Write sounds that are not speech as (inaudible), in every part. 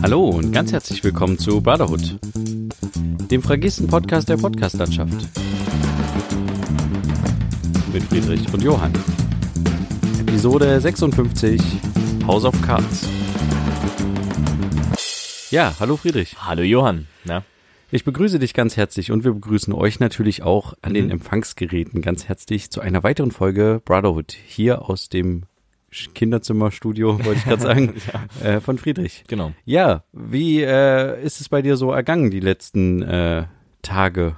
Hallo und ganz herzlich willkommen zu Brotherhood, dem fragisten Podcast der Podcastlandschaft. Mit Friedrich und Johann. Episode 56 House of Cards. Ja, hallo Friedrich. Hallo Johann. Na? Ich begrüße dich ganz herzlich und wir begrüßen euch natürlich auch an den Mhm. Empfangsgeräten ganz herzlich zu einer weiteren Folge Brotherhood hier aus dem Kinderzimmerstudio, wollte ich gerade sagen, (laughs) äh, von Friedrich. Genau. Ja, wie äh, ist es bei dir so ergangen die letzten äh, Tage?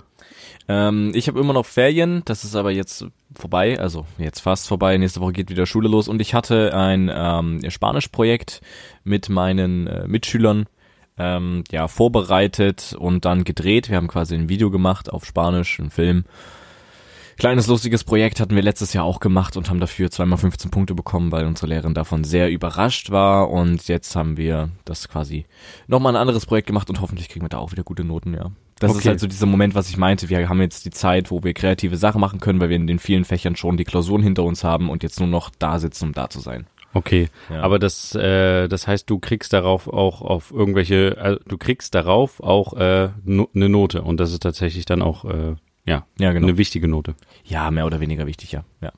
Ähm, ich habe immer noch Ferien, das ist aber jetzt vorbei, also jetzt fast vorbei. Nächste Woche geht wieder Schule los und ich hatte ein ähm, Spanischprojekt mit meinen äh, Mitschülern ähm, ja vorbereitet und dann gedreht. Wir haben quasi ein Video gemacht auf Spanisch, einen Film. Kleines lustiges Projekt hatten wir letztes Jahr auch gemacht und haben dafür zweimal 15 Punkte bekommen, weil unsere Lehrerin davon sehr überrascht war. Und jetzt haben wir das quasi nochmal ein anderes Projekt gemacht und hoffentlich kriegen wir da auch wieder gute Noten, ja. Das ist Okay. halt so dieser Moment, was ich meinte. Wir haben jetzt die Zeit, wo wir kreative Sachen machen können, weil wir in den vielen Fächern schon die Klausuren hinter uns haben und jetzt nur noch da sitzen, um da zu sein. Okay, Ja. aber das, äh, das heißt, du kriegst darauf auch auf irgendwelche, äh, du kriegst darauf auch äh, no, eine Note und das ist tatsächlich dann auch äh, ja Ja, genau. eine wichtige Note. Ja, mehr oder weniger wichtig, ja. ja.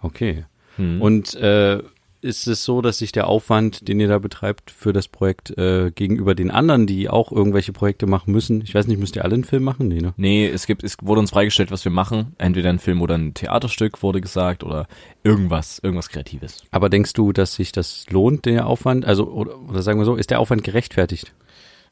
Okay. Hm. Und äh, ist es so, dass sich der Aufwand, den ihr da betreibt für das Projekt äh, gegenüber den anderen, die auch irgendwelche Projekte machen müssen, ich weiß nicht, müsst ihr alle einen Film machen? Nee, ne? Nee, es gibt, es wurde uns freigestellt, was wir machen. Entweder ein Film oder ein Theaterstück, wurde gesagt, oder irgendwas, irgendwas Kreatives. Aber denkst du, dass sich das lohnt, der Aufwand? Also, oder, oder sagen wir so, ist der Aufwand gerechtfertigt?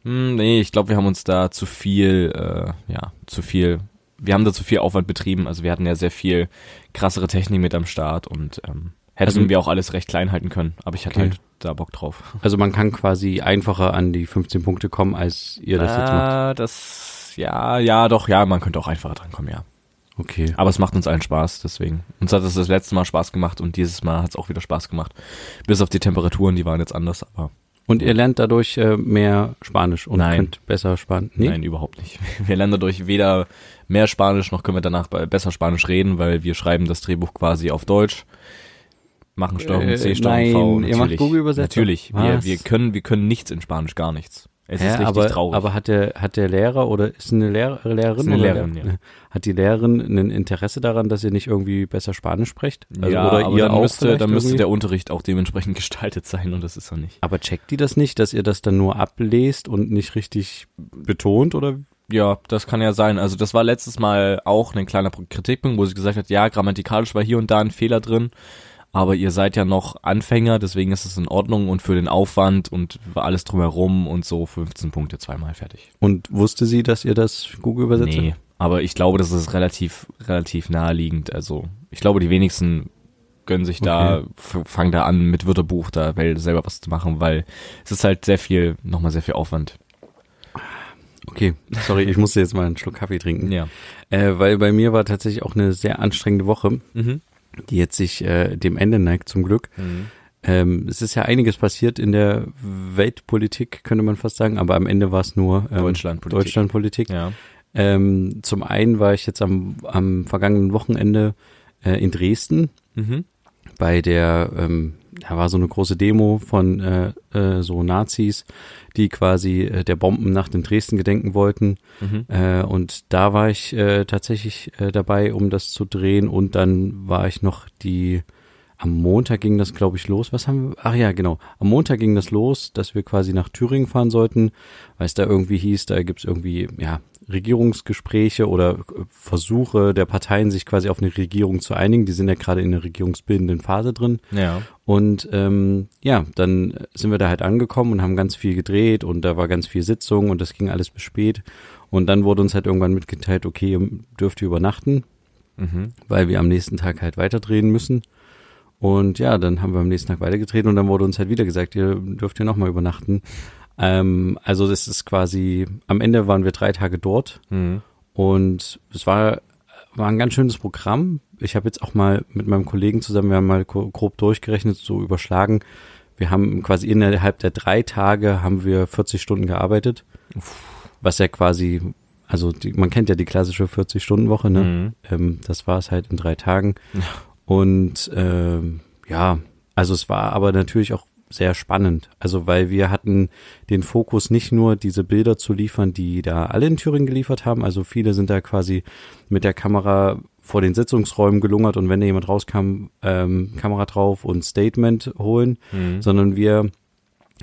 Hm, nee, ich glaube, wir haben uns da zu viel, äh, ja, zu viel, wir haben da zu viel Aufwand betrieben. Also wir hatten ja sehr viel krassere Technik mit am Start und ähm, hätten Also- wir auch alles recht klein halten können. Aber ich hatte Okay. halt da Bock drauf. (laughs) Also man kann quasi einfacher an die 15 Punkte kommen, als ihr das jetzt macht. Ah, das, ja, ja, doch, ja, man könnte auch einfacher drankommen, ja. Okay. Aber es macht uns allen Spaß, deswegen. Uns hat es das letzte Mal Spaß gemacht und dieses Mal hat es auch wieder Spaß gemacht. Bis auf die Temperaturen, die waren jetzt anders, aber Und ihr lernt dadurch äh, mehr Spanisch und Nein. könnt besser Spanisch. Nee? Nein, überhaupt nicht. (laughs) Wir lernen dadurch weder mehr Spanisch, noch können wir danach be- besser Spanisch reden, weil wir schreiben das Drehbuch quasi auf Deutsch. Machen Steuerung Äh, C, Steuerung nein, V. ihr Natürlich. macht Google-Übersetzer? Natürlich. Wir, wir können, wir können nichts in Spanisch, gar nichts. Es Hä, ist richtig aber, traurig. aber hat der, hat der Lehrer oder ist eine Lehr Lehrerin? Ist eine oder Lehrerin, Lehrer- ja. (laughs) Hat die Lehrerin ein Interesse daran, dass ihr nicht irgendwie besser Spanisch sprecht? Also, ja, oder aber ihr dann müsste, dann müsste irgendwie? der Unterricht auch dementsprechend (laughs) gestaltet sein und das ist er nicht. Aber checkt die das nicht, dass ihr das dann nur ablest und nicht richtig betont oder? Ja, das kann ja sein. Also das war letztes Mal auch ein kleiner Kritikpunkt, wo sie gesagt hat, ja, grammatikalisch war hier und da ein Fehler drin, aber ihr seid ja noch Anfänger, deswegen ist es in Ordnung und für den Aufwand und alles drumherum und so 15 Punkte zweimal fertig. Und wusste sie, dass ihr das Google übersetzt? Nee, aber ich glaube, das ist relativ, relativ naheliegend. Also ich glaube, die wenigsten gönnen sich da, f- fangen da an mit Wörterbuch da selber was zu machen, weil es ist halt sehr viel, nochmal sehr viel Aufwand. Okay, sorry, ich musste jetzt mal einen Schluck Kaffee trinken. (laughs) Ja. Äh, weil bei mir war tatsächlich auch eine sehr anstrengende Woche, Mhm. Die jetzt sich äh, dem Ende neigt zum Glück. Ähm, es ist ja einiges passiert in der Weltpolitik, könnte man fast sagen, aber am Ende war es nur ähm, Deutschlandpolitik. Deutschlandpolitik. Ja. Ähm, zum einen war ich jetzt am, am vergangenen Wochenende äh, in Dresden Mhm. bei der, ähm, da war so eine große Demo von äh, äh, so Nazis, die quasi äh, der Bombennacht in Dresden gedenken wollten. Mhm. Äh, und da war ich äh, tatsächlich äh, dabei, um das zu drehen. Und dann war ich noch die, am Montag ging das, glaube ich, los. Was haben wir? Ach ja, genau. Am Montag ging das los, dass wir quasi nach Thüringen fahren sollten, weil es da irgendwie hieß, da gibt's irgendwie, ja, Regierungsgespräche oder äh, Versuche der Parteien, sich quasi auf eine Regierung zu einigen. Die sind ja gerade in der regierungsbildenden Phase drin. Ja. Und ähm, ja, dann sind wir da halt angekommen und haben ganz viel gedreht und da war ganz viel Sitzung und das ging alles bis spät. Und dann wurde uns halt irgendwann mitgeteilt, okay, ihr dürft ihr übernachten, Mhm. weil wir am nächsten Tag halt weiterdrehen müssen. Und ja, dann haben wir am nächsten Tag weitergedreht und dann wurde uns halt wieder gesagt, ihr dürft hier nochmal übernachten. Ähm, also das ist quasi, am Ende waren wir drei Tage dort Mhm. und es war, war ein ganz schönes Programm. Ich habe jetzt auch mal mit meinem Kollegen zusammen, wir haben mal gro- grob durchgerechnet, so überschlagen. Wir haben quasi innerhalb der drei Tage haben wir 40 Stunden gearbeitet, was ja quasi, also die, man kennt ja die klassische 40-Stunden-Woche, ne? Mhm. Ähm, das war es halt in drei Tagen. Und ähm, ja, also es war aber natürlich auch sehr spannend. Also weil wir hatten den Fokus nicht nur diese Bilder zu liefern, die da alle in Thüringen geliefert haben. Also viele sind da quasi mit der Kamera vor den Sitzungsräumen gelungert und wenn da jemand rauskam, ähm, Kamera drauf und Statement holen, Mhm. sondern wir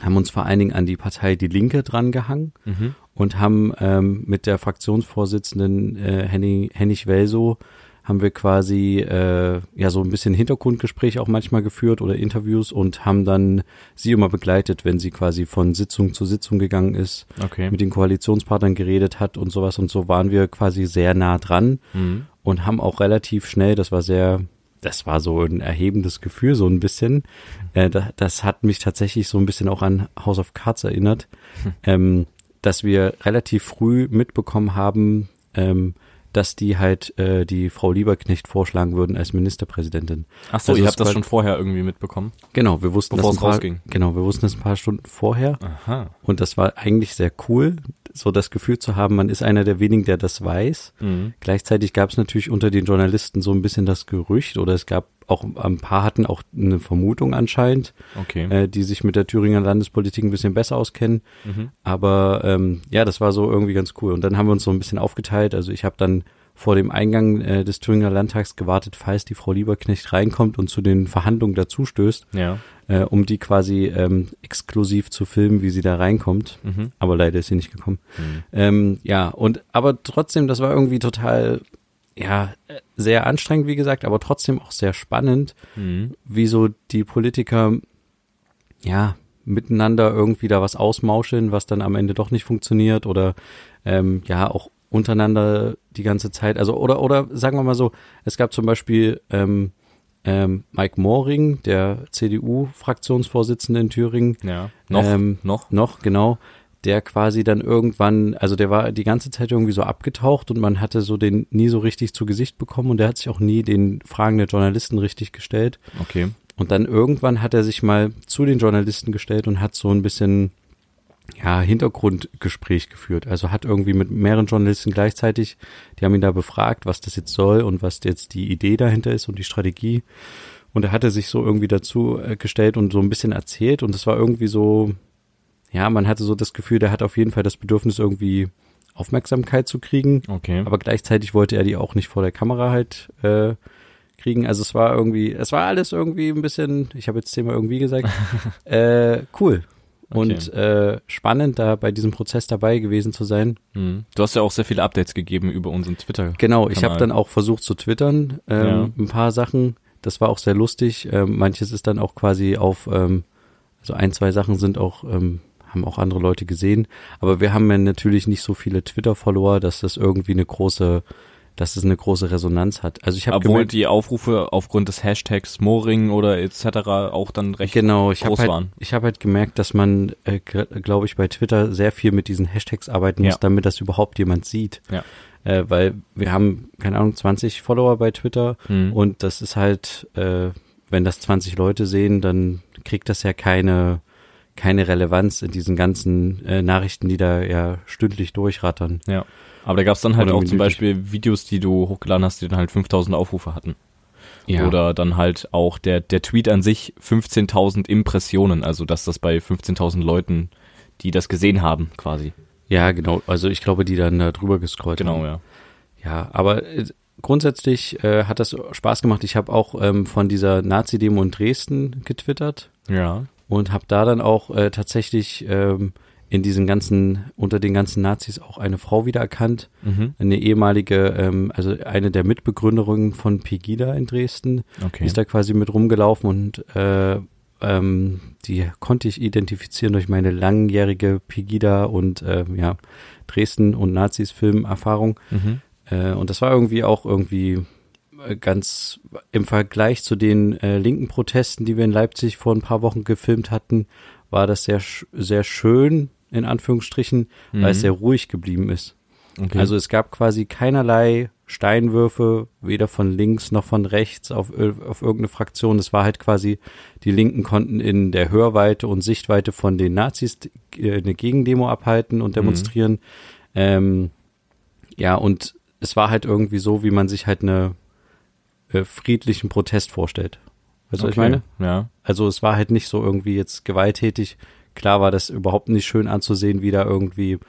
haben uns vor allen Dingen an die Partei Die Linke drangehangen Mhm. und haben ähm, mit der Fraktionsvorsitzenden äh, Henning, Hennig Welso haben wir quasi äh, ja so ein bisschen Hintergrundgespräch auch manchmal geführt oder Interviews und haben dann sie immer begleitet, wenn sie quasi von Sitzung zu Sitzung gegangen ist, Okay. mit den Koalitionspartnern geredet hat und sowas und so waren wir quasi sehr nah dran Mhm. und haben auch relativ schnell, das war sehr, das war so ein erhebendes Gefühl, so ein bisschen. Äh, da, das hat mich tatsächlich so ein bisschen auch an House of Cards erinnert, ähm, dass wir relativ früh mitbekommen haben, ähm, dass die halt äh, die Frau Lieberknecht vorschlagen würden als Ministerpräsidentin. Ach so, Also ihr habt das schon vorher irgendwie mitbekommen? Genau, wir wussten Bevor das es ein paar, rausging. Genau, wir wussten das ein paar Stunden vorher Aha. und das war eigentlich sehr cool, so das Gefühl zu haben, man ist einer der wenigen, der das weiß. Mhm. Gleichzeitig gab es natürlich unter den Journalisten so ein bisschen das Gerücht oder es gab auch ein paar hatten auch eine Vermutung anscheinend, Okay. äh, die sich mit der Thüringer Landespolitik ein bisschen besser auskennen. Mhm. Aber ähm, ja, das war so irgendwie ganz cool. Und dann haben wir uns so ein bisschen aufgeteilt. Also ich habe dann vor dem Eingang äh, des Thüringer Landtags gewartet, falls die Frau Lieberknecht reinkommt und zu den Verhandlungen dazustößt, Ja. äh, um die quasi ähm, exklusiv zu filmen, wie sie da reinkommt. Mhm. Aber leider ist sie nicht gekommen. Mhm. Ähm, ja, und aber trotzdem, das war irgendwie total, ja, sehr anstrengend, wie gesagt, aber trotzdem auch sehr spannend, Mhm. wie so die Politiker, ja, miteinander irgendwie da was ausmauscheln, was dann am Ende doch nicht funktioniert oder ähm, ja, auch untereinander die ganze Zeit. Also, oder, oder sagen wir mal so, es gab zum Beispiel ähm, ähm, Mike Moring, der CDU-Fraktionsvorsitzende in Thüringen, Ja. Noch? Ähm, noch? noch, genau, der quasi dann irgendwann, also der war die ganze Zeit irgendwie so abgetaucht und man hatte so den nie so richtig zu Gesicht bekommen und der hat sich auch nie den Fragen der Journalisten richtig gestellt. Okay. Und dann irgendwann hat er sich mal zu den Journalisten gestellt und hat so ein bisschen ja, Hintergrundgespräch geführt. Also hat irgendwie mit mehreren Journalisten gleichzeitig, die haben ihn da befragt, was das jetzt soll und was jetzt die Idee dahinter ist und die Strategie. Und er hatte sich so irgendwie dazu äh, gestellt und so ein bisschen erzählt und es war irgendwie so, ja, man hatte so das Gefühl, der hat auf jeden Fall das Bedürfnis irgendwie Aufmerksamkeit zu kriegen. Okay. Aber gleichzeitig wollte er die auch nicht vor der Kamera halt äh, kriegen. Also es war irgendwie, es war alles irgendwie ein bisschen, ich habe jetzt zehnmal irgendwie gesagt, (laughs) äh, cool. Und äh, spannend, da bei diesem Prozess dabei gewesen zu sein. Mhm. Du hast ja auch sehr viele Updates gegeben über unseren Twitter. Genau, ich habe Kanal. dann auch versucht zu twittern, ähm, Ja. ein paar Sachen. Das war auch sehr lustig. Ähm, manches ist dann auch quasi auf, ähm, also ein, zwei Sachen sind auch, ähm, haben auch andere Leute gesehen. Aber wir haben ja natürlich nicht so viele Twitter-Follower, dass das irgendwie eine große, dass es eine große Resonanz hat. Also ich habe Obwohl gemerkt, die Aufrufe aufgrund des Hashtags Mooring oder etc. auch dann recht genau, ich groß halt, waren. ich habe halt gemerkt, dass man, äh, glaube ich, bei Twitter sehr viel mit diesen Hashtags arbeiten muss, Ja. damit das überhaupt jemand sieht. Ja. Äh, weil wir haben, keine Ahnung, 20 Follower bei Twitter Mhm. und das ist halt, äh, wenn das 20 Leute sehen, dann kriegt das ja keine, keine Relevanz in diesen ganzen äh, Nachrichten, die da ja stündlich durchrattern. Ja. Aber da gab es dann halt Oder auch zum. Beispiel Videos, die du hochgeladen hast, die dann halt 5000 Aufrufe hatten. Oder dann halt auch der, der Tweet an sich 15.000 Impressionen, also dass das bei 15.000 Leuten, die das gesehen haben, quasi. ja, genau. Also ich glaube, die dann da drüber gescrollt haben. Genau, ja. Ja, aber äh, grundsätzlich äh, hat das Spaß gemacht. Ich habe auch ähm, von dieser Nazi-Demo in Dresden getwittert Ja. Und habe da dann auch äh, tatsächlich ähm, in diesen ganzen, unter den ganzen Nazis auch eine Frau wiedererkannt. Mhm. Eine ehemalige, ähm, also eine der Mitbegründerinnen von Pegida in Dresden. Okay. ist da quasi mit rumgelaufen und äh, ähm, die konnte ich identifizieren durch meine langjährige Pegida und äh, ja, Dresden und Nazis Filmerfahrung. Mhm. Äh, und das war irgendwie auch irgendwie ganz im Vergleich zu den äh, linken Protesten, die wir in Leipzig vor ein paar Wochen gefilmt hatten, war das sehr, sehr schön, in Anführungsstrichen, weil es Mhm. sehr ruhig geblieben ist. Okay. Also es gab quasi keinerlei Steinwürfe, weder von links noch von rechts auf, auf irgendeine Fraktion. Es war halt quasi, die Linken konnten in der Hörweite und Sichtweite von den Nazis äh, eine Gegendemo abhalten und demonstrieren. Ähm, ja, und es war halt irgendwie so, wie man sich halt eine äh, friedlichen Protest vorstellt. Weißt du, was ich meine? Ja. Also es war halt nicht so irgendwie jetzt gewalttätig. Klar war das überhaupt nicht schön anzusehen, wie da irgendwie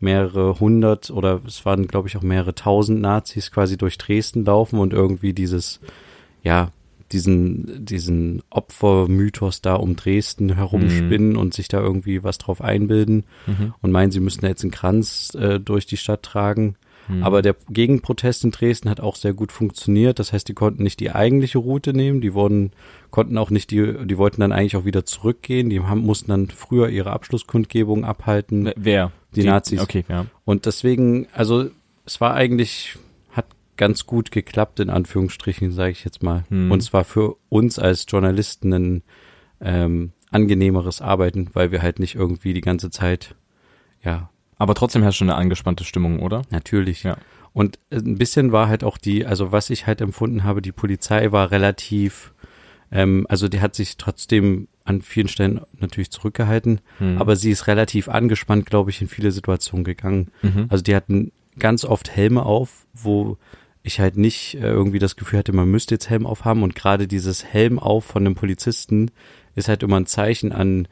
mehrere hundert oder es waren, glaube ich, auch mehrere tausend Nazis quasi durch Dresden laufen und irgendwie dieses, ja, diesen, diesen Opfermythos da um Dresden herumspinnen und sich da irgendwie was drauf einbilden Mhm. und meinen, sie müssten jetzt einen Kranz äh, durch die Stadt tragen. Mhm. Aber der Gegenprotest in Dresden hat auch sehr gut funktioniert. Das heißt, die konnten nicht die eigentliche Route nehmen. Die wurden, konnten auch nicht die, die wollten dann eigentlich auch wieder zurückgehen. Die haben, mussten dann früher ihre Abschlusskundgebung abhalten. Wer- Wer? Die Nazis. Okay, ja. Und deswegen, also es war eigentlich, hat ganz gut geklappt, in Anführungsstrichen, sage ich jetzt mal. Hm. Und es war für uns als Journalisten ein ähm, angenehmeres Arbeiten, weil wir halt nicht irgendwie die ganze Zeit, ja, Aber trotzdem herrscht schon eine angespannte Stimmung, oder? natürlich. Ja. Und ein bisschen war halt auch die, also was ich halt empfunden habe, die Polizei war relativ, ähm, also die hat sich trotzdem an vielen Stellen natürlich zurückgehalten, Hm. aber sie ist relativ angespannt, glaube ich, in viele Situationen gegangen. Mhm. Also die hatten ganz oft Helme auf, wo ich halt nicht äh, irgendwie das Gefühl hatte, man müsste jetzt Helm aufhaben und gerade dieses Helm auf von einem Polizisten ist halt immer ein Zeichen an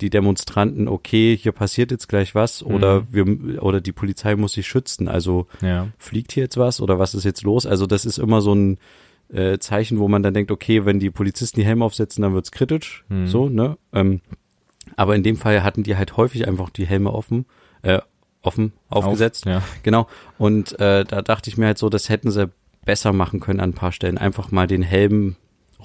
die Demonstranten, okay, hier passiert jetzt gleich was oder wir oder die Polizei muss sich schützen. Also ja. fliegt hier jetzt was oder was ist jetzt los? Also das ist immer so ein äh, Zeichen, wo man dann denkt, okay, wenn die Polizisten die Helme aufsetzen, dann wird's kritisch, Hm. so, ne? Ähm, aber in dem Fall hatten die halt häufig einfach die Helme offen, äh, offen aufgesetzt. Auf, ja. Genau. Und äh, da dachte ich mir halt so, das hätten sie besser machen können an ein paar Stellen. Einfach mal den Helm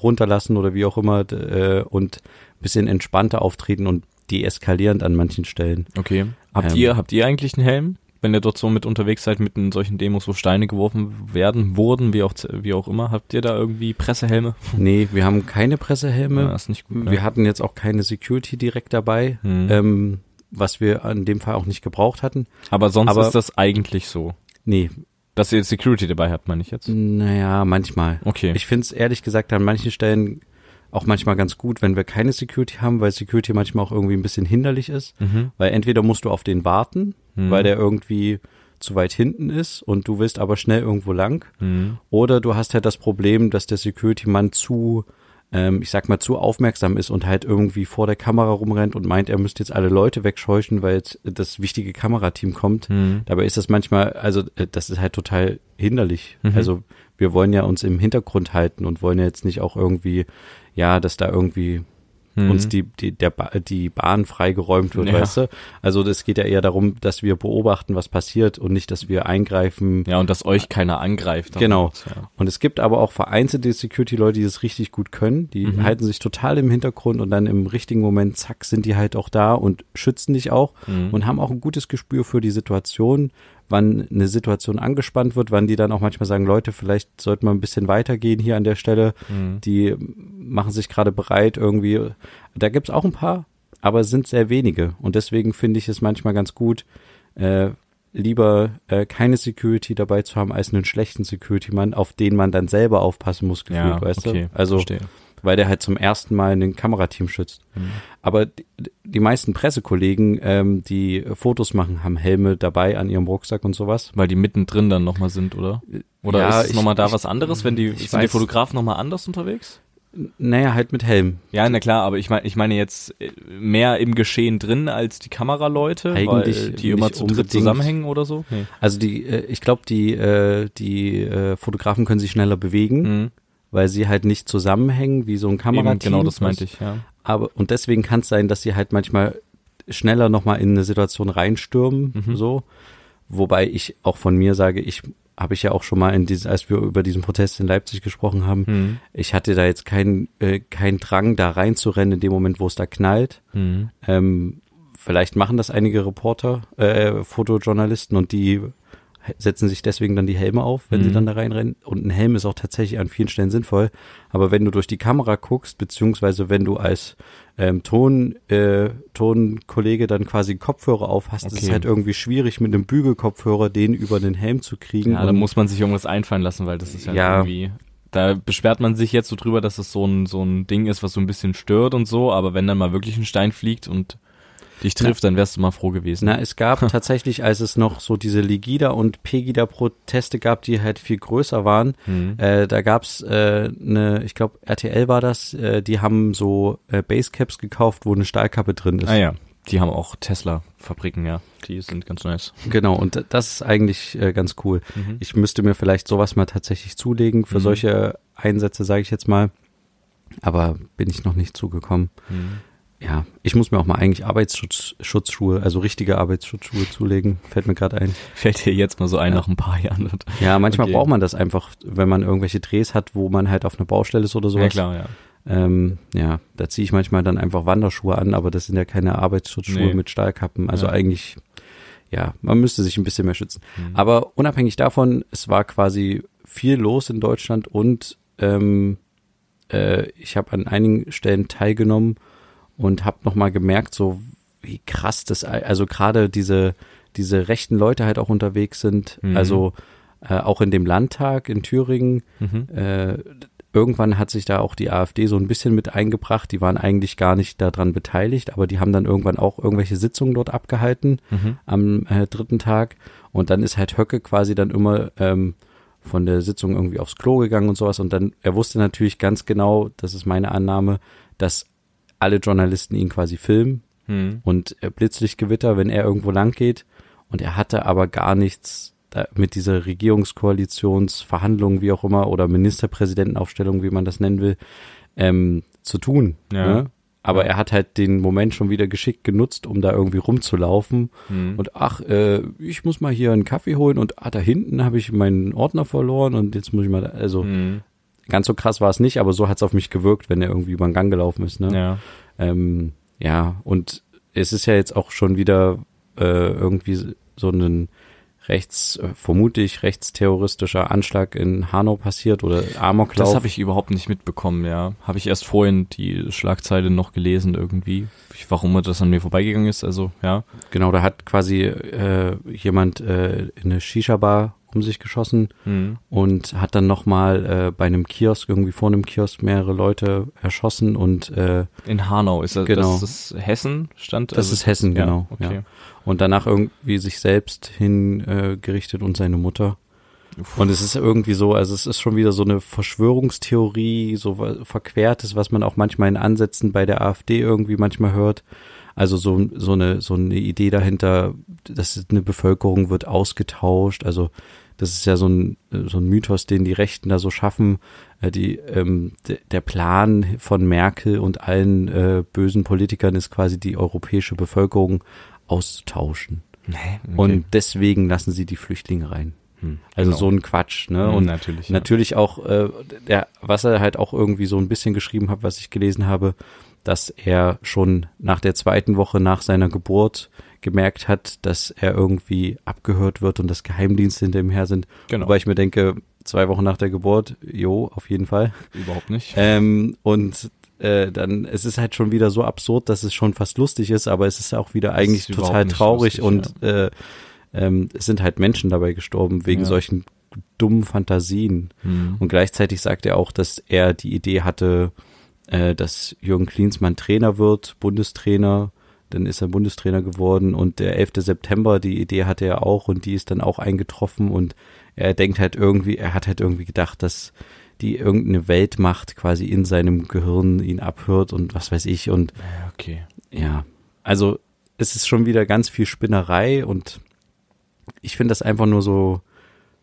runterlassen oder wie auch immer äh, und bisschen entspannter auftreten und deeskalierend an manchen Stellen. Okay. Habt Ähm. ihr, habt ihr eigentlich einen Helm? Wenn ihr dort so mit unterwegs seid, mit in solchen Demos, wo Steine geworfen werden, wurden, wie auch, wie auch immer, habt ihr da irgendwie Pressehelme? Nee, wir haben keine Pressehelme. Ja, ist nicht gut. Wir ne? hatten jetzt auch keine Security direkt dabei, Hm. ähm, was wir an dem Fall auch nicht gebraucht hatten. aber sonst aber- ist das eigentlich so. Nee, Dass ihr Security dabei habt, meine ich jetzt. naja, manchmal. Okay. Ich finde es ehrlich gesagt an manchen Stellen auch manchmal ganz gut, wenn wir keine Security haben, weil Security manchmal auch irgendwie ein bisschen hinderlich ist. mhm. Weil entweder musst du auf den warten, Mhm. weil der irgendwie zu weit hinten ist und du willst aber schnell irgendwo lang. Mhm. Oder du hast halt das Problem, dass der Security-Mann zu, ähm, ich sag mal, zu aufmerksam ist und halt irgendwie vor der Kamera rumrennt und meint, er müsste jetzt alle Leute wegscheuchen, weil jetzt das wichtige Kamerateam kommt. Mhm. Dabei ist das manchmal, also äh, das ist halt total hinderlich. Mhm. Also wir wollen ja uns im Hintergrund halten und wollen ja jetzt nicht auch irgendwie, ja, dass da irgendwie Mhm. uns die, die, der ba die Bahn freigeräumt wird, Ja. weißt du? Also das geht ja eher darum, dass wir beobachten, was passiert und nicht, dass wir eingreifen. Ja, und dass euch keiner angreift. Genau. Ja. Und es gibt aber auch vereinzelte Security-Leute, die das richtig gut können. Die Mhm. halten sich total im Hintergrund und dann im richtigen Moment, zack, sind die halt auch da und schützen dich auch Mhm. und haben auch ein gutes Gespür für die Situation, wann eine Situation angespannt wird, wann die dann auch manchmal sagen, Leute, vielleicht sollten wir ein bisschen weitergehen hier an der Stelle. Mhm. Die machen sich gerade bereit irgendwie. Da gibt's auch ein paar, aber es sind sehr wenige. Und deswegen finde ich es manchmal ganz gut, äh, lieber äh, keine Security dabei zu haben, als einen schlechten Security-Mann, auf den man dann selber aufpassen muss, gefühlt, Ja, weißt okay. du? Also, Verstehe. weil der halt zum ersten Mal ein Kamerateam schützt. Mhm. Aber die, die meisten Pressekollegen, ähm, die Fotos machen, haben Helme dabei an ihrem Rucksack und sowas. Weil die mittendrin dann nochmal sind, oder? Oder Ja, ist es nochmal da ich- was anderes, wenn die, sind die weiß- Fotografen nochmal anders unterwegs? Naja, halt mit Helm. Ja, na klar, aber ich meine, ich meine jetzt äh, mehr im Geschehen drin als die Kameraleute, Eigentlich weil die immer zu dritt zusammenhängen oder so. Nee. Also die, äh, ich glaube, die, äh, die Fotografen können sich schneller bewegen, Mhm. weil sie halt nicht zusammenhängen wie so ein Eben, Kamerateam. genau, das meinte ich, ja. Aber und deswegen kann es sein, dass sie halt manchmal schneller nochmal in eine Situation reinstürmen, Mhm. so. Wobei ich auch von mir sage, ich habe ich ja auch schon mal in dieses, als wir über diesen Protest in Leipzig gesprochen haben, Mhm. ich hatte da jetzt keinen äh, keinen Drang, da reinzurennen in dem Moment, wo es da knallt. Mhm. Ähm, vielleicht machen das einige Reporter, äh, Fotojournalisten und die setzen sich deswegen dann die Helme auf, wenn sie Mhm. dann da reinrennen. Und ein Helm ist auch tatsächlich an vielen Stellen sinnvoll. Aber wenn du durch die Kamera guckst, beziehungsweise wenn du als ähm, Ton, äh, Tonkollege dann quasi Kopfhörer auf hast, ist es Okay. halt irgendwie schwierig, mit einem Bügelkopfhörer den über den Helm zu kriegen. Ja, da muss man sich irgendwas einfallen lassen, weil das ist ja, Ja. irgendwie. Da beschwert man sich jetzt so drüber, dass es so ein, so ein Ding ist, was so ein bisschen stört und so, aber wenn dann mal wirklich ein Stein fliegt und dich trifft, dann wärst du mal froh gewesen. Na, es gab (laughs) tatsächlich, als es noch so diese Legida- und Pegida-Proteste gab, die halt viel größer waren, Mhm. äh, da gab's äh, eine, ich glaube RTL war das, äh, die haben so äh, Basecaps gekauft, wo eine Stahlkappe drin ist. Ah ja, die haben auch Tesla-Fabriken, ja. Die sind ganz nice. Genau, und das ist eigentlich äh, ganz cool. Mhm. Ich müsste mir vielleicht sowas mal tatsächlich zulegen für Mhm. solche Einsätze, sage ich jetzt mal. Aber bin ich noch nicht zugekommen. Mhm. Ja, ich muss mir auch mal eigentlich Arbeitsschutzschuhe, also richtige Arbeitsschutzschuhe zulegen. Fällt mir gerade ein. Fällt dir jetzt mal so ein Ja. nach ein paar Jahren. Ja, manchmal Okay. braucht man das einfach, wenn man irgendwelche Drehs hat, wo man halt auf einer Baustelle ist oder sowas. ja klar, ja. Ähm, ja, da ziehe ich manchmal dann einfach Wanderschuhe an, aber das sind ja keine Arbeitsschutzschuhe Nee. mit Stahlkappen. Also Ja. eigentlich, ja, man müsste sich ein bisschen mehr schützen. Mhm. Aber unabhängig davon, es war quasi viel los in Deutschland und ähm, äh, ich habe an einigen Stellen teilgenommen und habe nochmal gemerkt, so wie krass das, also gerade diese, diese rechten Leute halt auch unterwegs sind. Mhm. Also äh, auch in dem Landtag in Thüringen Mhm. äh, irgendwann hat sich da auch die AfD so ein bisschen mit eingebracht. Die waren eigentlich gar nicht daran beteiligt, aber die haben dann irgendwann auch irgendwelche Sitzungen dort abgehalten Mhm. am äh, dritten Tag. Und dann ist halt Höcke quasi dann immer ähm, von der Sitzung irgendwie aufs Klo gegangen und sowas. Und dann, er wusste natürlich ganz genau, das ist meine Annahme, dass alle Journalisten ihn quasi filmen Mhm. und äh, Blitzlichtgewitter, wenn er irgendwo lang geht. Und er hatte aber gar nichts mit dieser Regierungskoalitionsverhandlung, wie auch immer, oder Ministerpräsidentenaufstellung, wie man das nennen will, ähm, zu tun. Ja. Ne? Aber Ja. er hat halt den Moment schon wieder geschickt genutzt, um da irgendwie rumzulaufen. Mhm. Und ach, äh, ich muss mal hier einen Kaffee holen und ah, da hinten habe ich meinen Ordner verloren und jetzt muss ich mal, da, also Mhm. Ganz so krass war es nicht, aber so hat es auf mich gewirkt, wenn er irgendwie über den Gang gelaufen ist. Ne? Ja. Ähm, ja, und es ist ja jetzt auch schon wieder äh, irgendwie so ein rechts, äh, vermutlich rechtsterroristischer Anschlag in Hanau passiert oder Amoklauf. Das habe ich überhaupt nicht mitbekommen, ja. Habe ich erst vorhin die Schlagzeile noch gelesen irgendwie. Warum das an mir vorbeigegangen ist, also ja. Genau, da hat quasi äh, jemand äh, in eine Shisha-Bar um sich geschossen Mhm. und hat dann nochmal äh, bei einem Kiosk, irgendwie vor einem Kiosk mehrere Leute erschossen und äh, In Hanau ist das, Genau. das ist Hessen stand? das ist Hessen, ja, genau. Okay. Ja. Und danach irgendwie sich selbst hingerichtet äh, und seine Mutter. Uff. Und es ist irgendwie so, also es ist schon wieder so eine Verschwörungstheorie, so Verquertes, was man auch manchmal in Ansätzen bei der AfD irgendwie manchmal hört. Also so, so eine, so eine Idee dahinter, dass eine Bevölkerung wird ausgetauscht. Also das ist ja so ein, so ein Mythos, den die Rechten da so schaffen. Äh, Die, ähm, de- der Plan von Merkel und allen äh, bösen Politikern ist quasi die europäische Bevölkerung auszutauschen. okay. Und deswegen lassen sie die Flüchtlinge rein. Hm, Also genau. so ein Quatsch, ne? Mhm, Und natürlich. ja. natürlich auch, äh, der, was er halt auch irgendwie so ein bisschen geschrieben hat, was ich gelesen habe, dass er schon nach der zweiten Woche nach seiner Geburt gemerkt hat, dass er irgendwie abgehört wird und dass Geheimdienste hinter ihm her sind. Genau. Wobei ich mir denke, zwei Wochen nach der Geburt, jo, auf jeden Fall. Überhaupt nicht. Ähm, und äh, dann, es ist halt schon wieder so absurd, dass es schon fast lustig ist, aber es ist auch wieder eigentlich total traurig lustig, und äh, ähm, es sind halt Menschen dabei gestorben wegen Ja. solchen dummen Fantasien. Mhm. Und gleichzeitig sagt er auch, dass er die Idee hatte, äh, dass Jürgen Klinsmann Trainer wird, Bundestrainer. Dann ist er Bundestrainer geworden und der 11. September, die Idee hatte er auch und die ist dann auch eingetroffen und er denkt halt irgendwie, er hat halt irgendwie gedacht, dass die irgendeine Weltmacht quasi in seinem Gehirn ihn abhört und was weiß ich und Ja, okay. ja, also es ist schon wieder ganz viel Spinnerei und ich finde das einfach nur so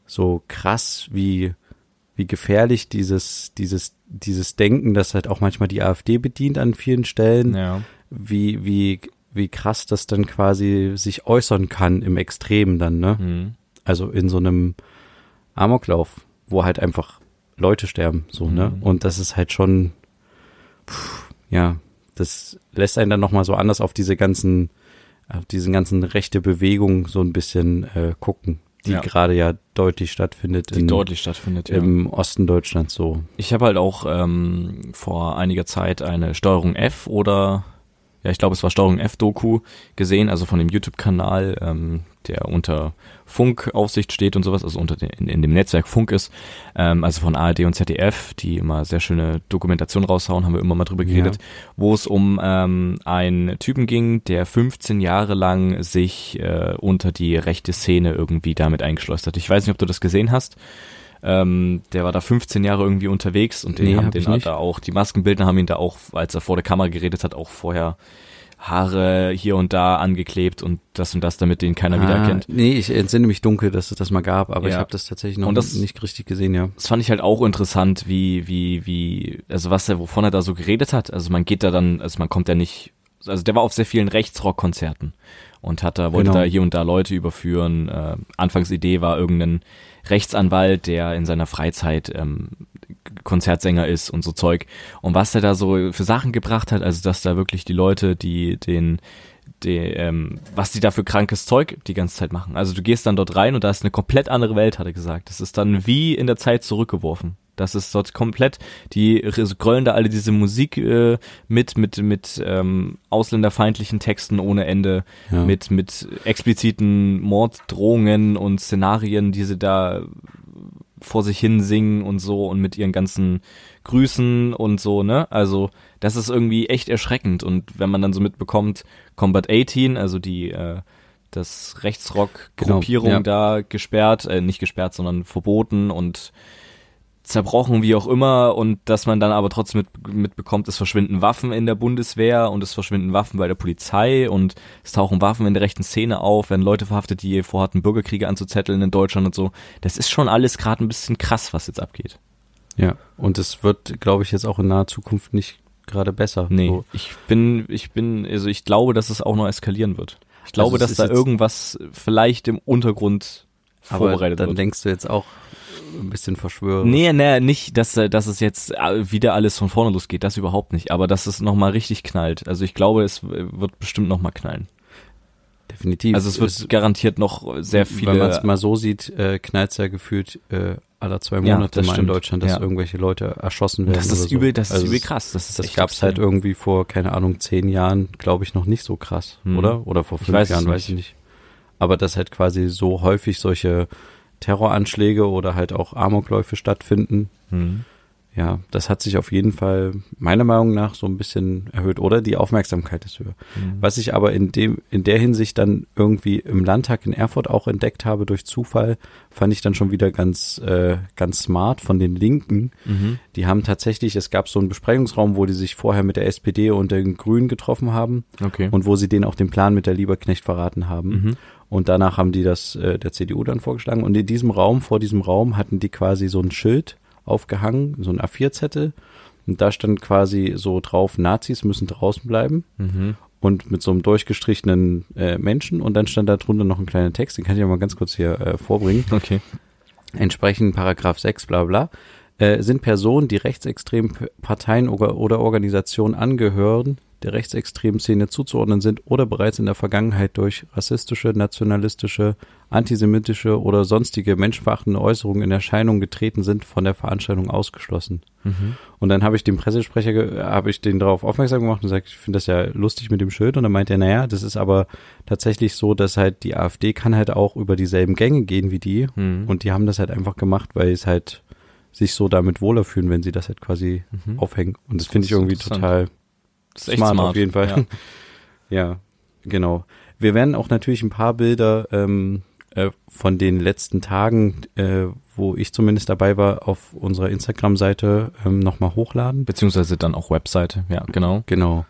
so krass, wie wie gefährlich dieses dieses dieses Denken, das halt auch manchmal die AfD bedient an vielen Stellen, Ja. wie wie wie krass das dann quasi sich äußern kann im Extremen dann, ne? Mhm. Also in so einem Amoklauf, wo halt einfach Leute sterben, so, ne? Mhm. Und das ist halt schon, pff, ja, das lässt einen dann nochmal so anders auf diese ganzen, auf diese ganzen rechte Bewegung so ein bisschen äh, gucken, die Ja. gerade ja deutlich stattfindet Die in, deutlich stattfindet, ja. im Osten Deutschlands so. Ich habe halt auch ähm, vor einiger Zeit eine Steuerung F oder ja, ich glaube, es war Steuerung F-Doku gesehen, also von dem YouTube-Kanal, ähm, der unter Funkaufsicht steht und sowas, also unter den, in, in dem Netzwerk Funk ist, ähm, also von ARD und ZDF, die immer sehr schöne Dokumentation raushauen, haben wir immer mal drüber geredet, ja. wo es um ähm, einen Typen ging, der 15 Jahre lang sich äh, unter die rechte Szene irgendwie damit eingeschleust hat. Ich weiß nicht, ob du das gesehen hast. Ähm, der war da 15 Jahre irgendwie unterwegs und den Nee, haben hab den nicht. da auch, die Maskenbildner haben ihn da auch, als er vor der Kamera geredet hat, auch vorher Haare hier und da angeklebt und das und das, damit den keiner wiedererkennt. Nee, ich entsinne mich dunkel, dass es das mal gab, aber Ja. ich habe das tatsächlich noch Und das- nicht richtig gesehen, ja. Das fand ich halt auch interessant, wie, wie, wie, also was er, wovon er da so geredet hat. Also man geht da dann, also man kommt ja nicht, also der war auf sehr vielen Rechtsrock-Konzerten und hat da, wollte Genau. da hier und da Leute überführen. Äh, Anfangsidee war irgendein Rechtsanwalt, der in seiner Freizeit ähm, Konzertsänger ist und so Zeug. Und was er da so für Sachen gebracht hat, also dass da wirklich die Leute, die den die, ähm, was die da für krankes Zeug die ganze Zeit machen. Also du gehst dann dort rein und da ist eine komplett andere Welt, hat er gesagt. Das ist dann wie in der Zeit zurückgeworfen. Das ist dort komplett, die gröllen da alle diese Musik äh, mit, mit, mit ähm, ausländerfeindlichen Texten ohne Ende, Ja. mit, mit expliziten Morddrohungen und Szenarien, die sie da vor sich hin singen und so und mit ihren ganzen Grüßen und so, ne? Also, das ist irgendwie echt erschreckend und wenn man dann so mitbekommt, Combat 18, also die äh, das Rechtsrock-Gruppierung Genau, ja. da gesperrt, äh, nicht gesperrt, sondern verboten und zerbrochen, wie auch immer, und dass man dann aber trotzdem mit, mitbekommt, es verschwinden Waffen in der Bundeswehr und es verschwinden Waffen bei der Polizei und es tauchen Waffen in der rechten Szene auf, werden Leute verhaftet, die vorhatten, Bürgerkriege anzuzetteln in Deutschland und so. Das ist schon alles gerade ein bisschen krass, was jetzt abgeht. Ja. Und es wird, glaube ich, jetzt auch in naher Zukunft nicht gerade besser. Nee, So. ich bin, ich bin, also ich glaube, dass es auch noch eskalieren wird. Ich glaube, Also dass da irgendwas vielleicht im Untergrund Aber vorbereitet dann wird. denkst du jetzt auch ein bisschen verschwörerisch. Nee, nee, nicht, dass, dass es jetzt äh, wieder alles von vorne losgeht, das überhaupt nicht, aber dass es nochmal richtig knallt. Also ich glaube, es wird bestimmt nochmal knallen. Definitiv. Also es wird Es- garantiert noch sehr Wenn man es viele, mal so sieht, äh, knallt ja gefühlt äh, aller zwei Ja, Monate das mal in stimmt. Deutschland, dass Ja. irgendwelche Leute erschossen werden. das ist oder so. übel, das ist Also übel es- krass. Das ist Das echt gab's halt irgendwie vor, keine Ahnung, zehn Jahren, glaube ich, noch nicht so krass, Hm. oder? Oder vor fünf weiß es Jahren, weiß ich nicht. Aber dass halt quasi so häufig solche Terroranschläge oder halt auch Amokläufe stattfinden, Hm. ja, das hat sich auf jeden Fall meiner Meinung nach so ein bisschen erhöht oder die Aufmerksamkeit ist höher. Hm. Was ich aber in dem in der Hinsicht dann irgendwie im Landtag in Erfurt auch entdeckt habe durch Zufall, fand ich dann schon wieder ganz äh, ganz smart von den Linken. Mhm. Die haben tatsächlich, es gab so einen Besprechungsraum, wo die sich vorher mit der SPD und den Grünen getroffen haben Okay. und wo sie denen auch den Plan mit der Lieberknecht verraten haben. Und danach haben die das äh, der CDU dann vorgeschlagen. Und in diesem Raum, vor diesem Raum, hatten die quasi so ein Schild aufgehangen, so ein A4-Zettel. Und da stand quasi so drauf, Nazis müssen draußen bleiben. Mhm. Und mit so einem durchgestrichenen äh, Menschen. Und dann stand da drunter noch ein kleiner Text, den kann ich ja mal ganz kurz hier äh, vorbringen. Okay. Entsprechend Paragraph 6, bla bla. Äh, sind Personen, die rechtsextremen Parteien oder Organisationen angehören, der rechtsextremen Szene zuzuordnen sind oder bereits in der Vergangenheit durch rassistische, nationalistische, antisemitische oder sonstige menschenverachtende Äußerungen in Erscheinung getreten sind, von der Veranstaltung ausgeschlossen. Mhm. Und dann habe ich dem Pressesprecher, habe ich den darauf aufmerksam gemacht und gesagt, ich finde das ja lustig mit dem Schild. Und dann meint er, naja, das ist aber tatsächlich so, dass halt die AfD kann halt auch über dieselben Gänge gehen wie die. Mhm. Und die haben das halt einfach gemacht, weil es halt sich so damit wohler fühlen, wenn sie das halt quasi Mhm. aufhängen. Und das finde ich Das irgendwie total Das ist echt smart, smart, auf jeden Fall. Ja. (laughs) Ja. genau. Wir werden auch natürlich ein paar Bilder ähm, äh, von den letzten Tagen, äh, wo ich zumindest dabei war, auf unserer Instagram-Seite ähm, nochmal hochladen. Beziehungsweise dann auch Webseite, ja, genau. Genau.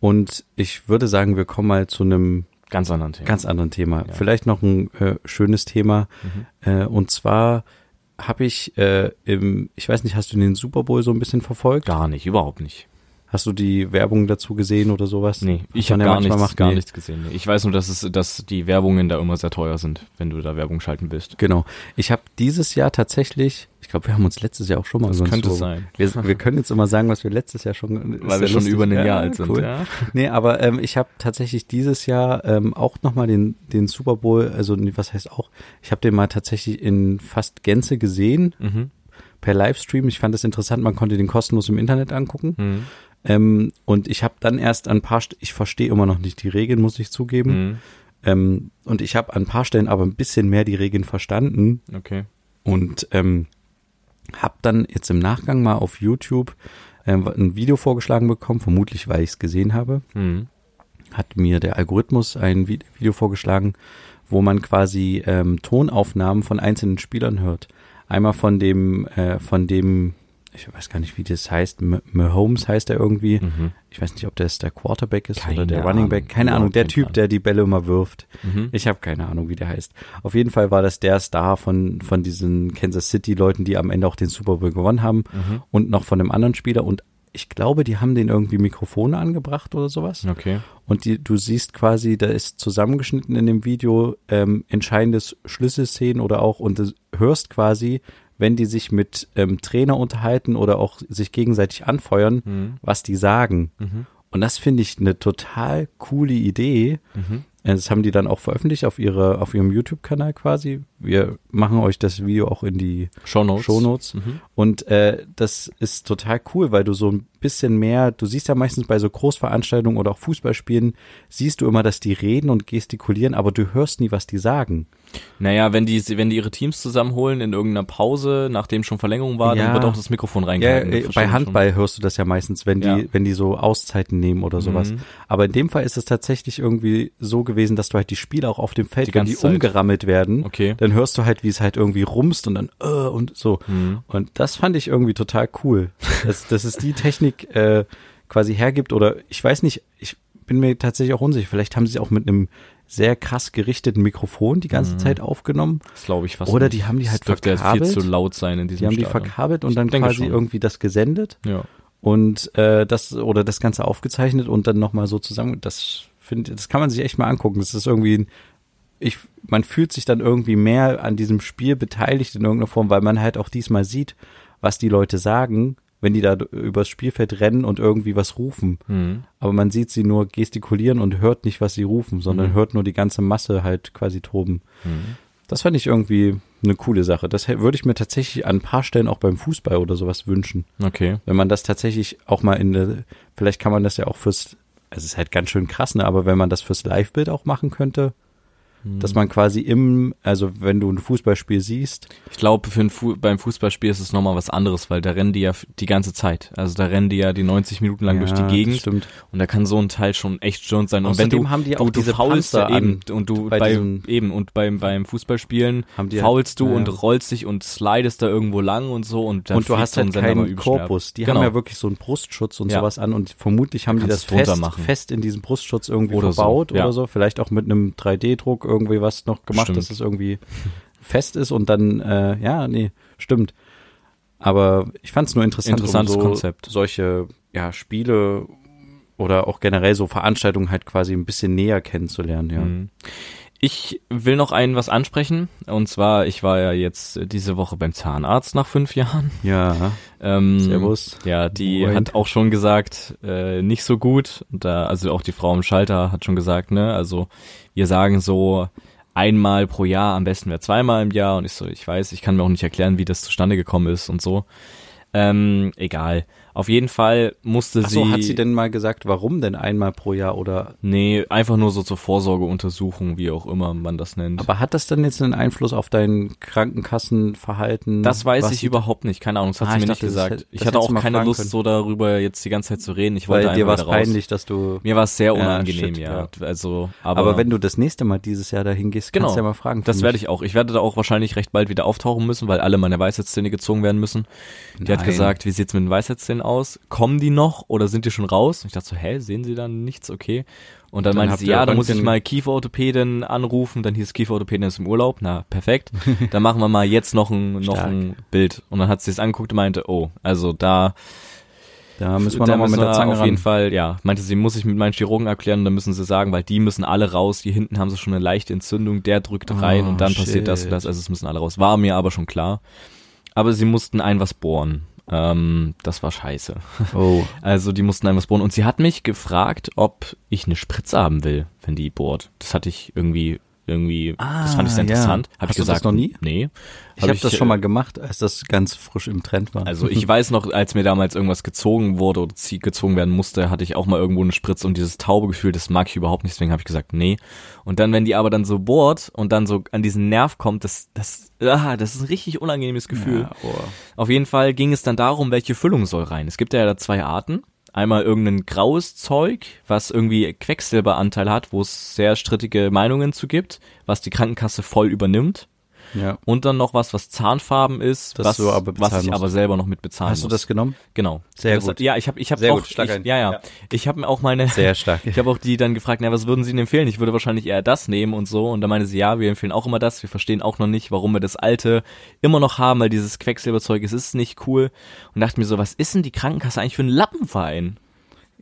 Und ich würde sagen, wir kommen mal zu einem Ganz anderen Thema. ganz anderen Thema. Ja. Vielleicht noch ein äh, schönes Thema. Mhm. Äh, und zwar habe ich äh, im, ich weiß nicht, hast du den Super Bowl so ein bisschen verfolgt? Gar nicht, überhaupt nicht. Hast du die Werbung dazu gesehen oder sowas? Nee, ich habe gar manchmal nichts, macht, gar nee. nichts gesehen. Ich weiß nur, dass es, dass die Werbungen da immer sehr teuer sind, wenn du da Werbung schalten willst. Genau. Ich habe dieses Jahr tatsächlich, ich glaube, wir haben uns letztes Jahr auch schon mal Das so einen könnte Bowl- sein. Wir, wir können jetzt immer sagen, was wir letztes Jahr schon, Weil wir schon über ein Ja, Jahr alt sind. Cool. Ja. Nee, aber ähm, ich habe tatsächlich dieses Jahr ähm, auch nochmal den, den Super Bowl, also was heißt auch, ich habe den mal tatsächlich in fast Gänze gesehen, Mhm. per Livestream. Ich fand das interessant, man konnte den kostenlos im Internet angucken. Mhm. Ähm, und ich habe dann erst an ein paar, St ich verstehe immer noch nicht die Regeln, muss ich zugeben. Mhm. Ähm, und ich habe an ein paar Stellen aber ein bisschen mehr die Regeln verstanden Okay. und ähm, habe dann jetzt im Nachgang mal auf YouTube ähm, ein Video vorgeschlagen bekommen, vermutlich weil ich es gesehen habe. Mhm. Hat mir der Algorithmus ein Vi- Video vorgeschlagen, wo man quasi ähm, Tonaufnahmen von einzelnen Spielern hört. Einmal von dem, äh, von dem, ich weiß gar nicht, wie das heißt, Mahomes heißt er irgendwie. Mhm. Ich weiß nicht, ob das der Quarterback ist Keine oder der Running Back. Ahnung. Keine Ahnung, Überhaupt der Typ, der die Bälle immer wirft. Mhm. Ich habe keine Ahnung, wie der heißt. Auf jeden Fall war das der Star von, von diesen Kansas City-Leuten, die am Ende auch den Super Bowl gewonnen haben Mhm. und noch von einem anderen Spieler. Und ich glaube, die haben den irgendwie Mikrofone angebracht oder sowas. Okay. Und die, du siehst quasi, da ist zusammengeschnitten in dem Video ähm, entscheidendes Schlüsselszenen oder auch und du hörst quasi, wenn die sich mit ähm, Trainer unterhalten oder auch sich gegenseitig anfeuern, Mhm. was die sagen. Mhm. Und das finde ich eine total coole Idee. Mhm. Äh, Das haben die dann auch veröffentlicht auf ihre, auf ihrem YouTube-Kanal quasi. Wir machen euch das Video auch in die Shownotes. Shownotes. Mhm. Und äh, das ist total cool, weil du so ein bisschen mehr, du siehst ja meistens bei so Großveranstaltungen oder auch Fußballspielen, siehst du immer, dass die reden und gestikulieren, aber du hörst nie, was die sagen. Naja, wenn die, wenn die ihre Teams zusammenholen in irgendeiner Pause, nachdem schon Verlängerung war, Ja. dann wird auch das Mikrofon Ja, reingehalten. äh, Das bei Handball hörst du das ja meistens, wenn die, Ja. wenn die so Auszeiten nehmen oder sowas. Mhm. Aber in dem Fall ist es tatsächlich irgendwie so gewesen, dass du halt die Spieler auch auf dem Feld, Die wenn die Zeit. umgerammelt werden, schon. Okay. dann hörst du halt, wie es halt irgendwie rumst und dann äh, und so. Mhm. Und das fand ich irgendwie total cool, dass, (laughs) dass es die Technik äh, quasi hergibt oder ich weiß nicht, ich bin mir tatsächlich auch unsicher. Vielleicht haben sie es auch mit einem sehr krass gerichteten Mikrofon die ganze Mhm. Zeit aufgenommen Das glaube ich fast oder nicht. die haben die halt das ja viel verkabelt. zu laut sein in diesem Die haben die Stadion. verkabelt und Ich dann quasi schon. irgendwie das gesendet Ja. und äh, das oder das Ganze aufgezeichnet und dann nochmal so zusammen. Das finde, das kann man sich echt mal angucken. Das ist irgendwie, ein, ich, man fühlt sich dann irgendwie mehr an diesem Spiel beteiligt in irgendeiner Form, weil man halt auch diesmal sieht, was die Leute sagen, wenn die da übers Spielfeld rennen und irgendwie was rufen. Mhm. Aber man sieht sie nur gestikulieren und hört nicht, was sie rufen, sondern Mhm. hört nur die ganze Masse halt quasi toben. Mhm. Das fand ich irgendwie eine coole Sache. Das würde ich mir tatsächlich an ein paar Stellen auch beim Fußball oder sowas wünschen. Okay. Wenn man das tatsächlich auch mal in der, vielleicht kann man das ja auch fürs, also es ist halt ganz schön krass, ne, aber wenn man das fürs Live-Bild auch machen könnte, Mhm. dass man quasi im, also wenn du ein Fußballspiel siehst, Ich glaube, für ein Fu beim Fußballspiel ist es nochmal was anderes, weil da rennen die ja die ganze Zeit. Also da rennen die ja die 90 Minuten lang durch Ja, die das Gegend stimmt. und da kann so ein Teil schon echt störend sein. Und wenn Außerdem du, haben die auch du diese faulst Panzer eben an und du bei bei, eben und beim beim Fußballspielen Haben die halt- faulst du ja, und rollst dich und slidest da irgendwo lang und so und dann und du hast so ein halt keinen. Korpus. Die Genau. haben ja wirklich so einen Brustschutz und Ja. sowas an und vermutlich haben die das fest, fest in diesem Brustschutz irgendwie Oder so, verbaut ja. oder so. Vielleicht auch mit einem 3D-Druck irgendwie was noch gemacht, Stimmt. dass es irgendwie fest ist und dann, äh, ja, nee, stimmt. Aber ich fand es nur interessant, Interessantes um so Konzept. solche ja, Spiele oder auch generell so Veranstaltungen halt quasi ein bisschen näher kennenzulernen, ja. Mhm. Ich will noch einen was ansprechen. Und zwar, ich war ja jetzt diese Woche beim Zahnarzt nach fünf Jahren. Ja, Ähm, Servus. Ja, die Moin. hat auch schon gesagt, äh, nicht so gut. Da, also auch die Frau im Schalter hat schon gesagt, ne, also wir sagen so einmal pro Jahr, am besten wäre zweimal im Jahr. Und ich so, ich weiß, ich kann mir auch nicht erklären, wie das zustande gekommen ist und so. Ähm, egal. Auf jeden Fall musste Ach so, sie. hat sie denn mal gesagt, warum denn einmal pro Jahr oder Nee, einfach nur so zur Vorsorgeuntersuchung, wie auch immer man das nennt. Aber hat das denn jetzt einen Einfluss auf dein Krankenkassenverhalten? Das weiß was ich überhaupt nicht, keine Ahnung, das hat Ah, sie mir nicht gesagt. hätt- ich hatte auch keine Lust, können. so darüber jetzt die ganze Zeit zu reden. Ich wollte Weil dir war es peinlich, dass du. Mir war es sehr Ja, unangenehm, shit, ja. Also, Aber, aber, wenn du das nächste Mal dieses Jahr dahin gehst, Genau. kannst du ja mal fragen. das werde ich auch. Ich werde da auch wahrscheinlich recht bald wieder auftauchen müssen, weil alle meine Weisheitszähne gezogen werden müssen. Die hat gesagt, wie sieht's mit den Weisheitszähnen aus? Kommen die noch oder sind die schon raus? Und ich dachte so, hä, sehen sie dann nichts? Okay. Und dann, Dann meinte sie, ja, dann muss ich mal Kieferorthopäden anrufen. Dann hieß Kieferorthopäden ist im Urlaub. Na, perfekt. (laughs) dann machen wir mal jetzt noch ein, noch Stark. ein Bild. Und dann hat sie es angeguckt und meinte, oh, also da Da müssen wir da nochmal mit der Zange auf ran. jeden Fall, ja, meinte sie, muss ich mit meinen Chirurgen erklären, dann müssen sie sagen, weil die müssen alle raus, die hinten haben sie schon eine leichte Entzündung, der drückt rein Oh, und dann passiert das und shit. das, also es müssen alle raus. War mir aber schon klar. Aber sie mussten ein was bohren. Ähm, das war scheiße. Oh. (laughs) Also die mussten ein was bohren und sie hat mich gefragt, ob ich eine Spritze haben will, wenn die bohrt. Das hatte ich irgendwie irgendwie, das Ah, fand ich sehr ja. interessant. Hab Hast ich du das gesagt, noch nie? Nee. Ich habe das schon äh, mal gemacht, als das ganz frisch im Trend war. Also (laughs) ich weiß noch, als mir damals irgendwas gezogen wurde oder gezogen werden musste, hatte ich auch mal irgendwo eine Spritze und dieses taube Gefühl, das mag ich überhaupt nicht, deswegen habe ich gesagt, nee. Und dann, wenn die aber dann so bohrt und dann so an diesen Nerv kommt, das, das, ah, das ist ein richtig unangenehmes Gefühl. Ja, oh. Auf jeden Fall ging es dann darum, welche Füllung soll rein. Es gibt ja da zwei Arten. Einmal irgendein graues Zeug, was irgendwie Quecksilberanteil hat, wo es sehr strittige Meinungen zu gibt, was die Krankenkasse voll übernimmt. Ja. Und dann noch was, was zahnfarben ist, Das was, du aber was ich musst. aber selber noch mit bezahlen Hast du muss. das genommen? Genau. Sehr das, gut. Ja, ich habe ich hab Sehr auch, gut, ich, ein. ja, ja, Ja. Ich habe mir auch meine, Sehr stark. (laughs) ich habe auch die dann gefragt, na, was würden Sie denn empfehlen? Ich würde wahrscheinlich eher das nehmen und so. Und dann meinte sie, ja, wir empfehlen auch immer das. Wir verstehen auch noch nicht, warum wir das alte immer noch haben, weil dieses Quecksilberzeug, es ist nicht cool. Und dachte mir so, was ist denn die Krankenkasse eigentlich für ein Lappenverein?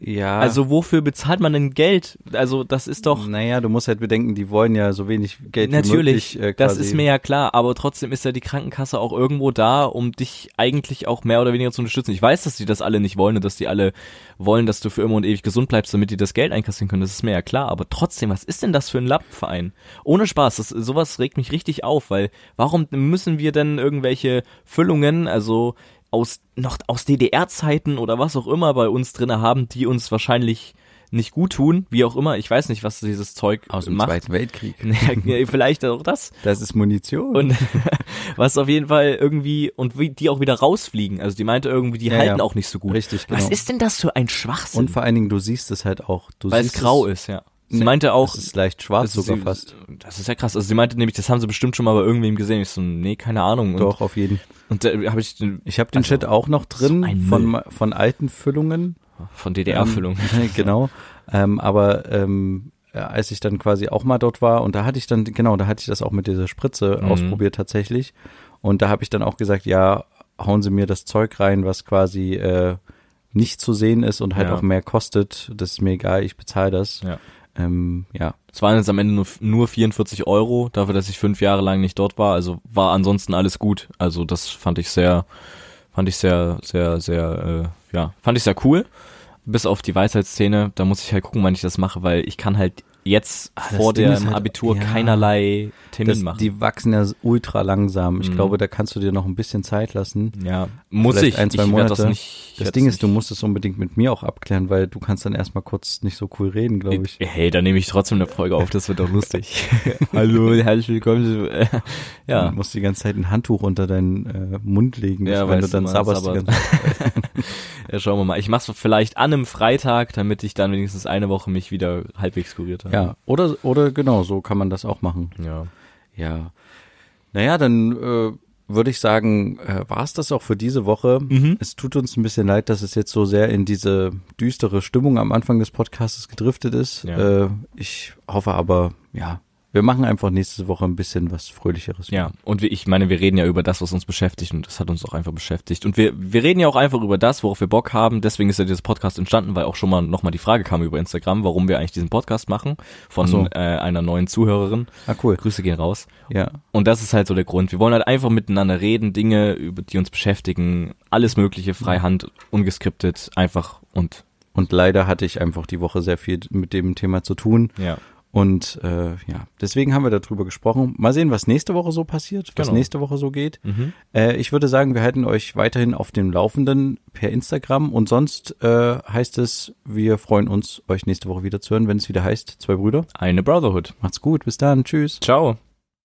Ja. Also wofür bezahlt man denn Geld? Also das ist doch, naja, du musst halt bedenken, die wollen ja so wenig Geld wie Natürlich, möglich. Äh, das ist mir ja klar, aber trotzdem ist ja die Krankenkasse auch irgendwo da, um dich eigentlich auch mehr oder weniger zu unterstützen. Ich weiß, dass die das alle nicht wollen und dass die alle wollen, dass du für immer und ewig gesund bleibst, damit die das Geld einkassieren können. Das ist mir ja klar, aber trotzdem, was ist denn das für ein Lappenverein? Ohne Spaß, das, sowas regt mich richtig auf, weil warum müssen wir denn irgendwelche Füllungen, also aus noch aus DDR-Zeiten oder was auch immer bei uns drinne haben, die uns wahrscheinlich nicht gut tun, wie auch immer. Ich weiß nicht, was dieses Zeug aus dem macht. Zweiten Weltkrieg. (laughs) Vielleicht auch das. Das ist Munition. Und (laughs) was auf jeden Fall irgendwie, und wie die auch wieder rausfliegen. Also die meinte irgendwie, die Ja, halten ja. auch nicht so gut. Richtig, Was genau. ist denn das für ein Schwachsinn? Und vor allen Dingen, du siehst es halt auch. Du Weil es grau ist, ja. Sie meinte auch, Es ist leicht schwarz das sogar sie- fast. Das ist ja krass. Also sie meinte nämlich, das haben sie bestimmt schon mal bei irgendwem gesehen. Ich so, nee, keine Ahnung. Und, Doch, auf jeden. Und da habe ich den- Ich habe den Also, Chat auch noch drin so von, von alten Füllungen. von DDR-Füllung. Ähm, (laughs) genau. Ähm, aber ähm, als ich dann quasi auch mal dort war und da hatte ich dann, genau, da hatte ich das auch mit dieser Spritze Mhm. ausprobiert tatsächlich. Und da habe ich dann auch gesagt, ja, hauen Sie mir das Zeug rein, was quasi äh, nicht zu sehen ist und halt Ja. auch mehr kostet. Das ist mir egal, ich bezahle das. Ja. Ähm, ja. Es waren jetzt am Ende nur, nur 44 Euro, dafür, dass ich fünf Jahre lang nicht dort war. Also war ansonsten alles gut. Also das fand ich sehr, fand ich sehr, sehr, sehr, äh, ja, fand ich sehr cool. Bis auf die Weisheitsszene, da muss ich halt gucken, wann ich das mache, weil ich kann halt jetzt das vor dem halt- Abitur ja. keinerlei Termin Das, machen. die wachsen ja ultra langsam. Ich Mhm. glaube, da kannst du dir noch ein bisschen Zeit lassen. ja, muss Vielleicht ich. ein, zwei ich werd das Monate. nicht. ich Das Ding ist, du nicht- musst es unbedingt mit mir auch abklären, weil du kannst dann erstmal kurz nicht so cool reden, glaube ich. Hey, dann nehme ich trotzdem eine Folge auf, das wird doch lustig. (laughs) Hallo, herzlich willkommen. (laughs) äh, Du ja, musst die ganze Zeit ein Handtuch unter deinen äh, Mund legen, Ja, wenn du du dann sabberst. (laughs) Ja, schauen wir mal. Ich mach's vielleicht an einem Freitag, damit ich dann wenigstens eine Woche mich wieder halbwegs kuriert habe. Ja, oder, oder genau, so kann man das auch machen. Ja. Ja. Naja, dann äh, würde ich sagen, äh, war es das auch für diese Woche. Mhm. Es tut uns ein bisschen leid, dass es jetzt so sehr in diese düstere Stimmung am Anfang des Podcasts gedriftet ist. Ja. Äh, ich hoffe aber, ja, wir machen einfach nächste Woche ein bisschen was Fröhlicheres. Ja, und ich meine, wir reden ja über das, was uns beschäftigt und das hat uns auch einfach beschäftigt. Und wir, wir reden ja auch einfach über das, worauf wir Bock haben. Deswegen ist ja dieses Podcast entstanden, weil auch schon mal nochmal die Frage kam über Instagram, warum wir eigentlich diesen Podcast machen von so. äh, einer neuen Zuhörerin. Ah, cool. Grüße gehen raus. Ja. Und das ist halt so der Grund. Wir wollen halt einfach miteinander reden, Dinge, über die uns beschäftigen, alles Mögliche, freihand, ungeskriptet, einfach und Und leider hatte ich einfach die Woche sehr viel mit dem Thema zu tun. ja. Und äh, ja, deswegen haben wir darüber gesprochen. Mal sehen, was nächste Woche so passiert, was Genau. nächste Woche so geht. Mhm. Äh, ich würde sagen, wir halten euch weiterhin auf dem Laufenden per Instagram. Und sonst äh, heißt es, wir freuen uns, euch nächste Woche wieder zu hören, wenn es wieder heißt, zwei Brüder. Eine Brotherhood. Macht's gut, bis dann, tschüss. Ciao.